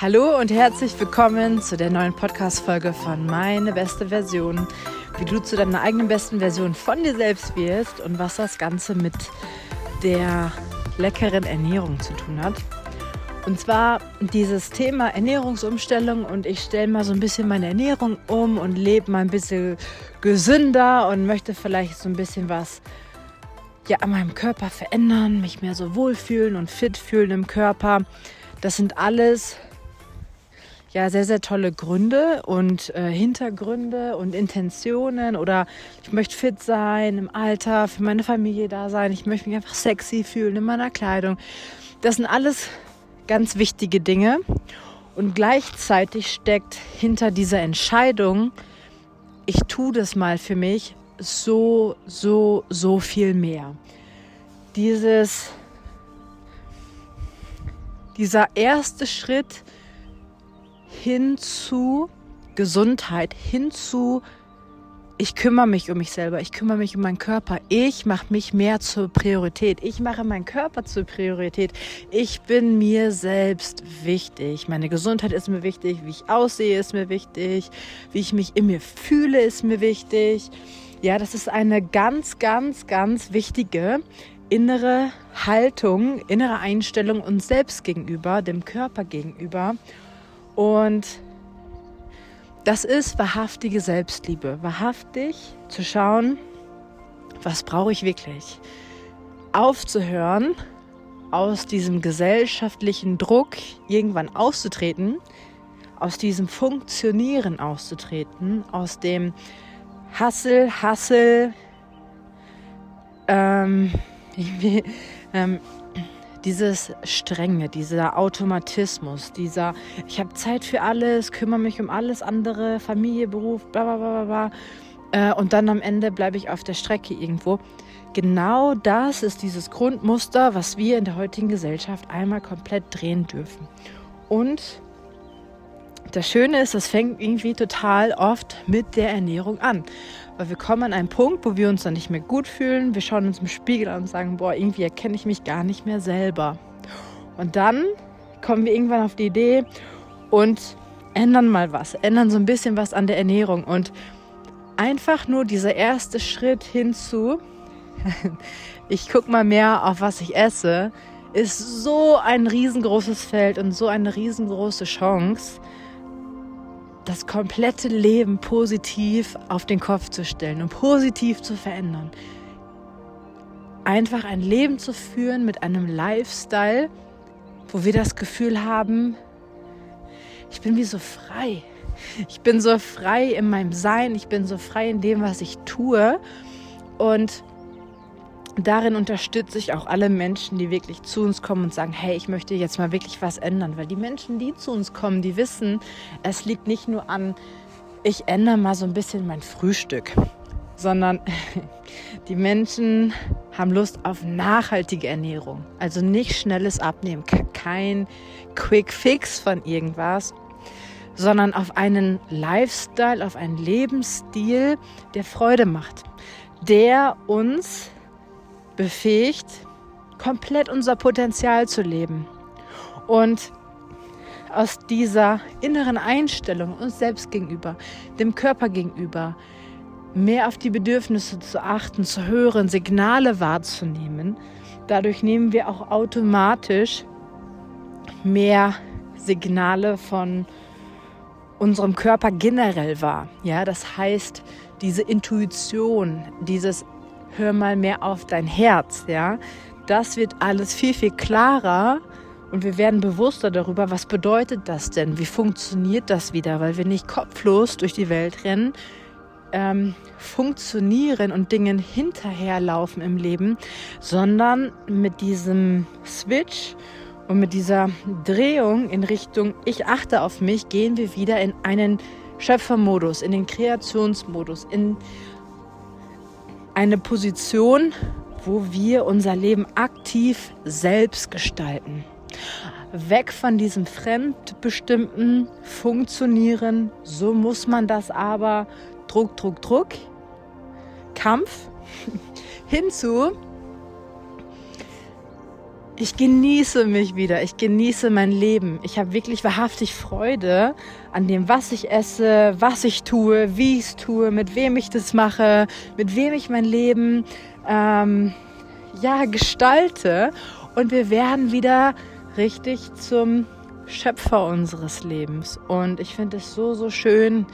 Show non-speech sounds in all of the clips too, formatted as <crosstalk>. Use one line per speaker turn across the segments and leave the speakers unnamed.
Hallo und herzlich willkommen zu der neuen Podcast-Folge von Meine beste Version. Wie du zu deiner eigenen besten Version von dir selbst wirst und was das Ganze mit der leckeren Ernährung zu tun hat. Und zwar dieses Thema Ernährungsumstellung und ich stelle mal so ein bisschen meine Ernährung um und lebe mal ein bisschen gesünder und möchte vielleicht so ein bisschen was ja an meinem Körper verändern, mich mehr so wohlfühlen und fit fühlen im Körper. Das sind alles ja sehr, sehr tolle Gründe und äh, Hintergründe und Intentionen oder ich möchte fit sein im Alter, für meine Familie da sein, ich möchte mich einfach sexy fühlen in meiner Kleidung. Das sind alles ganz wichtige Dinge und gleichzeitig steckt hinter dieser Entscheidung, ich tue das mal für mich, so, so, so viel mehr. Dieses, dieser erste Schritt, hin zu Gesundheit, hin zu ich kümmere mich um mich selber, ich kümmere mich um meinen Körper, ich mache mich mehr zur Priorität, ich mache meinen Körper zur Priorität, ich bin mir selbst wichtig, meine Gesundheit ist mir wichtig, wie ich aussehe ist mir wichtig, wie ich mich in mir fühle ist mir wichtig. Ja, das ist eine ganz, ganz, ganz wichtige innere Haltung, innere Einstellung uns selbst gegenüber, dem Körper gegenüber. Und das ist wahrhaftige Selbstliebe. Wahrhaftig zu schauen, was brauche ich wirklich? Aufzuhören, aus diesem gesellschaftlichen Druck irgendwann auszutreten, aus diesem Funktionieren auszutreten, aus dem Hassel, Hassel, ähm, <laughs> ähm, dieses Strenge, dieser Automatismus, dieser ich habe Zeit für alles, kümmere mich um alles andere, Familie, Beruf, bla bla bla bla, äh, und dann am Ende bleibe ich auf der Strecke irgendwo. Genau das ist dieses Grundmuster, was wir in der heutigen Gesellschaft einmal komplett drehen dürfen. Und das Schöne ist, das fängt irgendwie total oft mit der Ernährung an. Weil wir kommen an einen Punkt, wo wir uns dann nicht mehr gut fühlen. Wir schauen uns im Spiegel an und sagen, boah, irgendwie erkenne ich mich gar nicht mehr selber. Und dann kommen wir irgendwann auf die Idee und ändern mal was, ändern so ein bisschen was an der Ernährung. Und einfach nur dieser erste Schritt hinzu, <laughs> ich gucke mal mehr auf was ich esse, ist so ein riesengroßes Feld und so eine riesengroße Chance, das komplette Leben positiv auf den Kopf zu stellen und positiv zu verändern. Einfach ein Leben zu führen mit einem Lifestyle, wo wir das Gefühl haben, ich bin wie so frei. Ich bin so frei in meinem Sein, ich bin so frei in dem, was ich tue. Und darin unterstütze ich auch alle Menschen, die wirklich zu uns kommen und sagen, hey, ich möchte jetzt mal wirklich was ändern. Weil die Menschen, die zu uns kommen, die wissen, es liegt nicht nur an, ich ändere mal so ein bisschen mein Frühstück, sondern <laughs> die Menschen haben Lust auf nachhaltige Ernährung. Also nicht schnelles Abnehmen, kein Quick Fix von irgendwas, sondern auf einen Lifestyle, auf einen Lebensstil, der Freude macht, der uns befähigt, komplett unser Potenzial zu leben. Und aus dieser inneren Einstellung uns selbst gegenüber, dem Körper gegenüber, mehr auf die Bedürfnisse zu achten, zu hören, Signale wahrzunehmen. Dadurch nehmen wir auch automatisch mehr Signale von unserem Körper generell wahr. Ja, das heißt, diese Intuition, dieses hör mal mehr auf dein Herz, ja. Das wird alles viel, viel klarer und wir werden bewusster darüber, was bedeutet das denn? Wie funktioniert das wieder? Weil wir nicht kopflos durch die Welt rennen, ähm, funktionieren und Dingen hinterherlaufen im Leben, sondern mit diesem Switch und mit dieser Drehung in Richtung Ich achte auf mich, gehen wir wieder in einen Schöpfermodus, in den Kreationsmodus, in eine Position, wo wir unser Leben aktiv selbst gestalten. Weg von diesem fremdbestimmten Funktionieren, so muss man das aber, Druck, Druck, Druck, Kampf, <laughs> hinzu, ich genieße mich wieder, ich genieße mein Leben. Ich habe wirklich wahrhaftig Freude an dem, was ich esse, was ich tue, wie ich es tue, mit wem ich das mache, mit wem ich mein Leben ähm, ja gestalte. Und wir werden wieder richtig zum Schöpfer unseres Lebens. Und ich finde es so, so schön,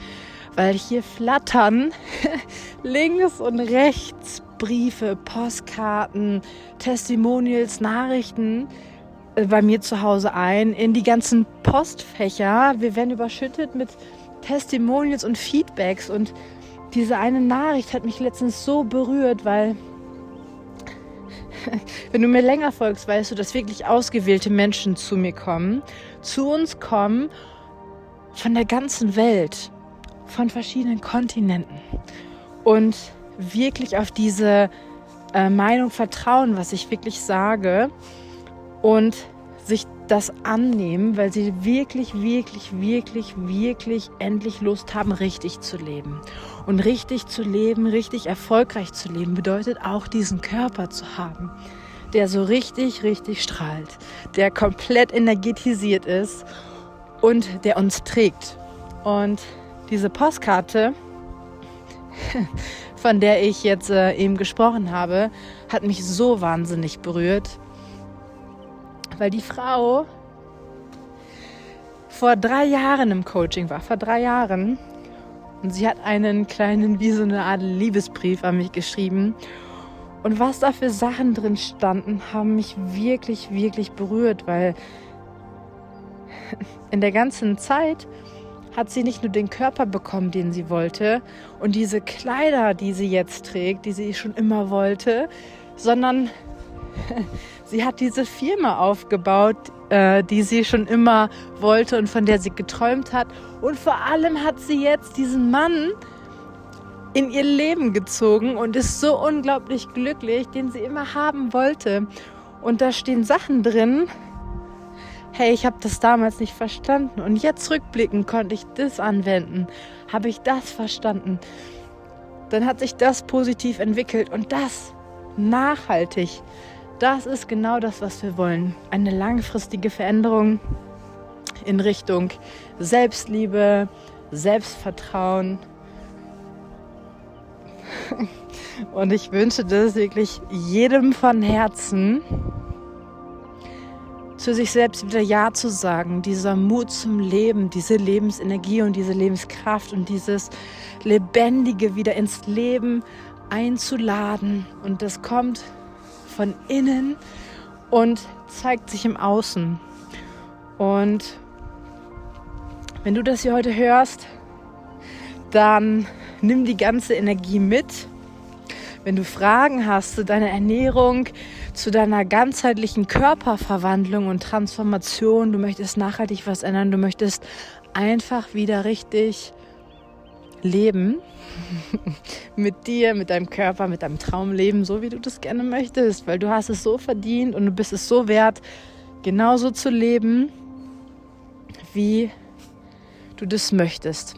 weil hier flattern <laughs> links und rechts Briefe, Postkarten, Testimonials, Nachrichten äh, bei mir zu Hause ein in die ganzen Postfächer. Wir werden überschüttet mit Testimonials und Feedbacks und diese eine Nachricht hat mich letztens so berührt, weil <laughs> wenn du mir länger folgst, weißt du, dass wirklich ausgewählte Menschen zu mir kommen, zu uns kommen von der ganzen Welt, von verschiedenen Kontinenten und wirklich auf diese äh, Meinung vertrauen, was ich wirklich sage und sich das annehmen, weil sie wirklich, wirklich, wirklich, wirklich endlich Lust haben, richtig zu leben. Und richtig zu leben, richtig erfolgreich zu leben, bedeutet auch diesen Körper zu haben, der so richtig, richtig strahlt, der komplett energetisiert ist und der uns trägt. Und diese Postkarte <laughs> von der ich jetzt äh, eben gesprochen habe, hat mich so wahnsinnig berührt, weil die Frau vor drei Jahren im Coaching war, vor drei Jahren. Und sie hat einen kleinen, wie so eine Art Liebesbrief an mich geschrieben. Und was da für Sachen drin standen, haben mich wirklich, wirklich berührt, weil <laughs> in der ganzen Zeit hat sie nicht nur den Körper bekommen, den sie wollte und diese Kleider, die sie jetzt trägt, die sie schon immer wollte, sondern <laughs> sie hat diese Firma aufgebaut, äh, die sie schon immer wollte und von der sie geträumt hat. Und vor allem hat sie jetzt diesen Mann in ihr Leben gezogen und ist so unglaublich glücklich, den sie immer haben wollte. Und da stehen Sachen drin, hey, ich habe das damals nicht verstanden und jetzt rückblickend konnte ich das anwenden, habe ich das verstanden. Dann hat sich das positiv entwickelt und das nachhaltig. Das ist genau das, was wir wollen. Eine langfristige Veränderung in Richtung Selbstliebe, Selbstvertrauen. <laughs> Und ich wünsche das wirklich jedem von Herzen, zu sich selbst wieder Ja zu sagen, dieser Mut zum Leben, diese Lebensenergie und diese Lebenskraft und dieses Lebendige wieder ins Leben einzuladen. Und das kommt von innen und zeigt sich im Außen. Und wenn du das hier heute hörst, dann nimm die ganze Energie mit. Wenn du Fragen hast zu deiner Ernährung, zu deiner ganzheitlichen Körperverwandlung und Transformation. Du möchtest nachhaltig was ändern. Du möchtest einfach wieder richtig leben. <laughs> mit dir, mit deinem Körper, mit deinem Traumleben, so wie du das gerne möchtest. Weil du hast es so verdient und du bist es so wert, genauso zu leben, wie du das möchtest.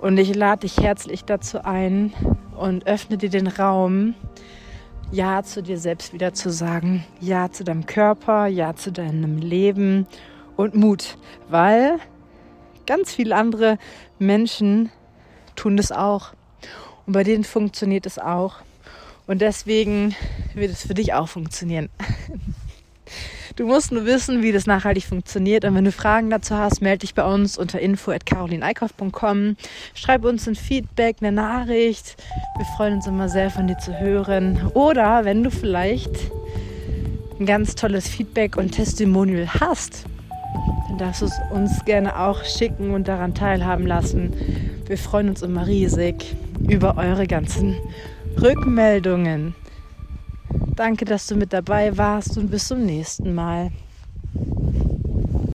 Und ich lade dich herzlich dazu ein und öffne dir den Raum, ja zu dir selbst wieder zu sagen, Ja zu deinem Körper, Ja zu deinem Leben und Mut, weil ganz viele andere Menschen tun das auch und bei denen funktioniert es auch und deswegen wird es für dich auch funktionieren. <laughs> Du musst nur wissen, wie das nachhaltig funktioniert. Und wenn du Fragen dazu hast, melde dich bei uns unter info.carolineikhoff.com. Schreib uns ein Feedback, eine Nachricht. Wir freuen uns immer sehr, von dir zu hören. Oder wenn du vielleicht ein ganz tolles Feedback und Testimonial hast, dann darfst du es uns gerne auch schicken und daran teilhaben lassen. Wir freuen uns immer riesig über eure ganzen Rückmeldungen. Danke, dass du mit dabei warst und bis zum nächsten Mal.